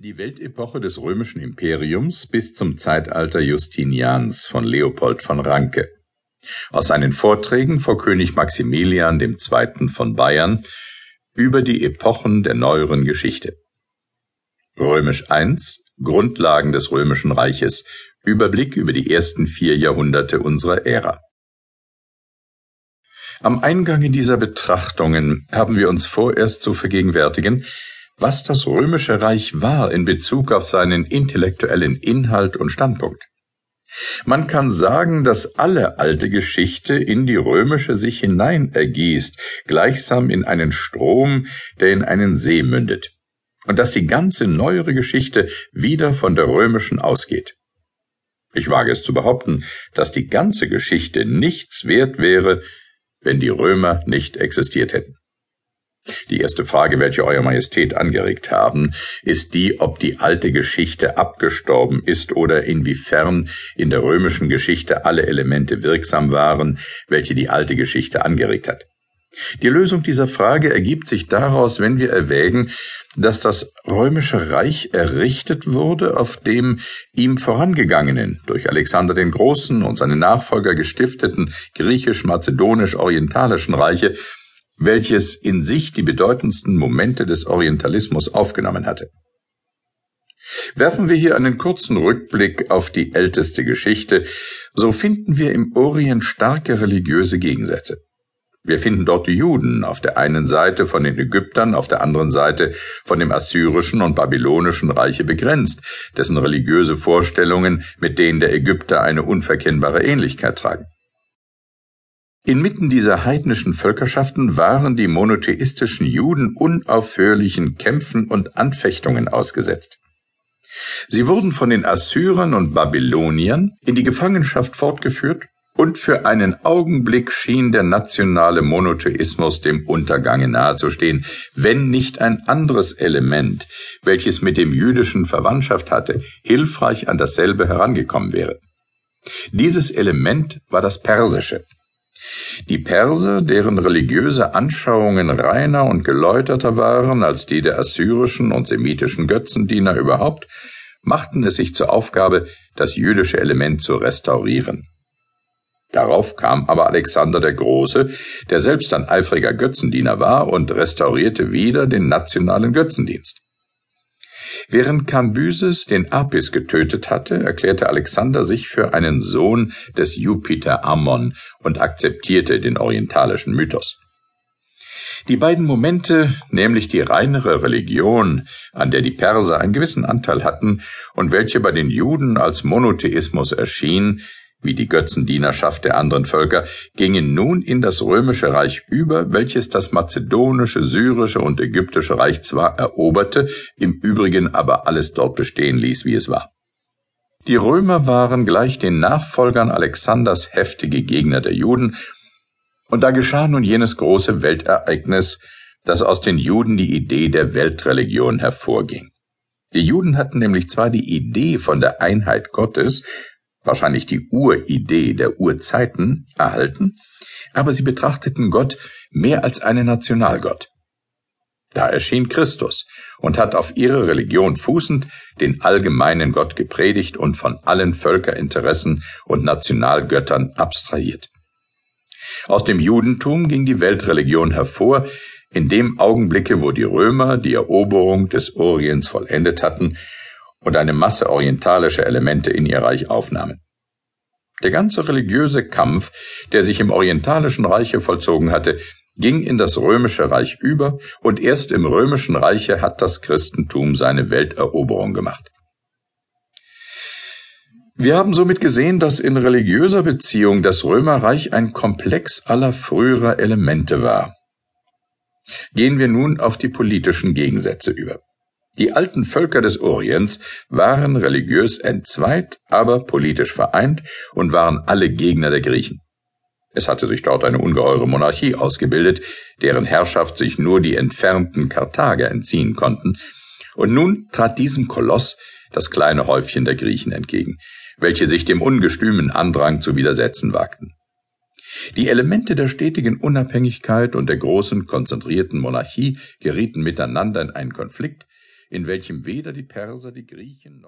Die Weltepoche des römischen Imperiums bis zum Zeitalter Justinians von Leopold von Ranke. Aus seinen Vorträgen vor König Maximilian II. von Bayern über die Epochen der neueren Geschichte. Römisch I. Grundlagen des römischen Reiches. Überblick über die ersten vier Jahrhunderte unserer Ära. Am Eingange dieser Betrachtungen haben wir uns vorerst zu vergegenwärtigen, was das römische Reich war in Bezug auf seinen intellektuellen Inhalt und Standpunkt. Man kann sagen, dass alle alte Geschichte in die römische sich hinein ergießt, gleichsam in einen Strom, der in einen See mündet, und dass die ganze neuere Geschichte wieder von der römischen ausgeht. Ich wage es zu behaupten, dass die ganze Geschichte nichts wert wäre, wenn die Römer nicht existiert hätten. Die erste Frage, welche Euer Majestät angeregt haben, ist die, ob die alte Geschichte abgestorben ist oder inwiefern in der römischen Geschichte alle Elemente wirksam waren, welche die alte Geschichte angeregt hat. Die Lösung dieser Frage ergibt sich daraus, wenn wir erwägen, dass das römische Reich errichtet wurde auf dem ihm vorangegangenen, durch Alexander den Großen und seine Nachfolger gestifteten griechisch-mazedonisch-orientalischen Reiche welches in sich die bedeutendsten Momente des Orientalismus aufgenommen hatte. Werfen wir hier einen kurzen Rückblick auf die älteste Geschichte, so finden wir im Orient starke religiöse Gegensätze. Wir finden dort die Juden auf der einen Seite von den Ägyptern, auf der anderen Seite von dem assyrischen und babylonischen Reiche begrenzt, dessen religiöse Vorstellungen mit denen der Ägypter eine unverkennbare Ähnlichkeit tragen. Inmitten dieser heidnischen Völkerschaften waren die monotheistischen Juden unaufhörlichen Kämpfen und Anfechtungen ausgesetzt. Sie wurden von den Assyrern und Babyloniern in die Gefangenschaft fortgeführt und für einen Augenblick schien der nationale Monotheismus dem Untergange nahezustehen, wenn nicht ein anderes Element, welches mit dem jüdischen Verwandtschaft hatte, hilfreich an dasselbe herangekommen wäre. Dieses Element war das Persische, die Perser, deren religiöse Anschauungen reiner und geläuterter waren als die der assyrischen und semitischen Götzendiener überhaupt, machten es sich zur Aufgabe, das jüdische Element zu restaurieren. Darauf kam aber Alexander der Große, der selbst ein eifriger Götzendiener war, und restaurierte wieder den nationalen Götzendienst. Während Kambyses den Apis getötet hatte, erklärte Alexander sich für einen Sohn des Jupiter Ammon und akzeptierte den orientalischen Mythos. Die beiden Momente, nämlich die reinere Religion, an der die Perser einen gewissen Anteil hatten und welche bei den Juden als Monotheismus erschien, wie die Götzendienerschaft der anderen Völker, gingen nun in das römische Reich über, welches das mazedonische, syrische und ägyptische Reich zwar eroberte, im Übrigen aber alles dort bestehen ließ, wie es war. Die Römer waren gleich den Nachfolgern Alexanders heftige Gegner der Juden, und da geschah nun jenes große Weltereignis, dass aus den Juden die Idee der Weltreligion hervorging. Die Juden hatten nämlich zwar die Idee von der Einheit Gottes, wahrscheinlich die Uridee der Urzeiten, erhalten, aber sie betrachteten Gott mehr als einen Nationalgott. Da erschien Christus und hat auf ihre Religion fußend den allgemeinen Gott gepredigt und von allen Völkerinteressen und Nationalgöttern abstrahiert. Aus dem Judentum ging die Weltreligion hervor, in dem Augenblicke, wo die Römer die Eroberung des Orients vollendet hatten und eine Masse orientalischer Elemente in ihr Reich aufnahmen. Der ganze religiöse Kampf, der sich im orientalischen Reiche vollzogen hatte, ging in das römische Reich über, und erst im römischen Reiche hat das Christentum seine Welteroberung gemacht. Wir haben somit gesehen, dass in religiöser Beziehung das Römerreich ein Komplex aller früherer Elemente war. Gehen wir nun auf die politischen Gegensätze über. Die alten Völker des Orients waren religiös entzweit, aber politisch vereint und waren alle Gegner der Griechen. Es hatte sich dort eine ungeheure Monarchie ausgebildet, deren Herrschaft sich nur die entfernten Karthager entziehen konnten, und nun trat diesem Koloss das kleine Häufchen der Griechen entgegen, welche sich dem ungestümen Andrang zu widersetzen wagten. Die Elemente der stetigen Unabhängigkeit und der großen konzentrierten Monarchie gerieten miteinander in einen Konflikt, in welchem weder die Perser, die Griechen noch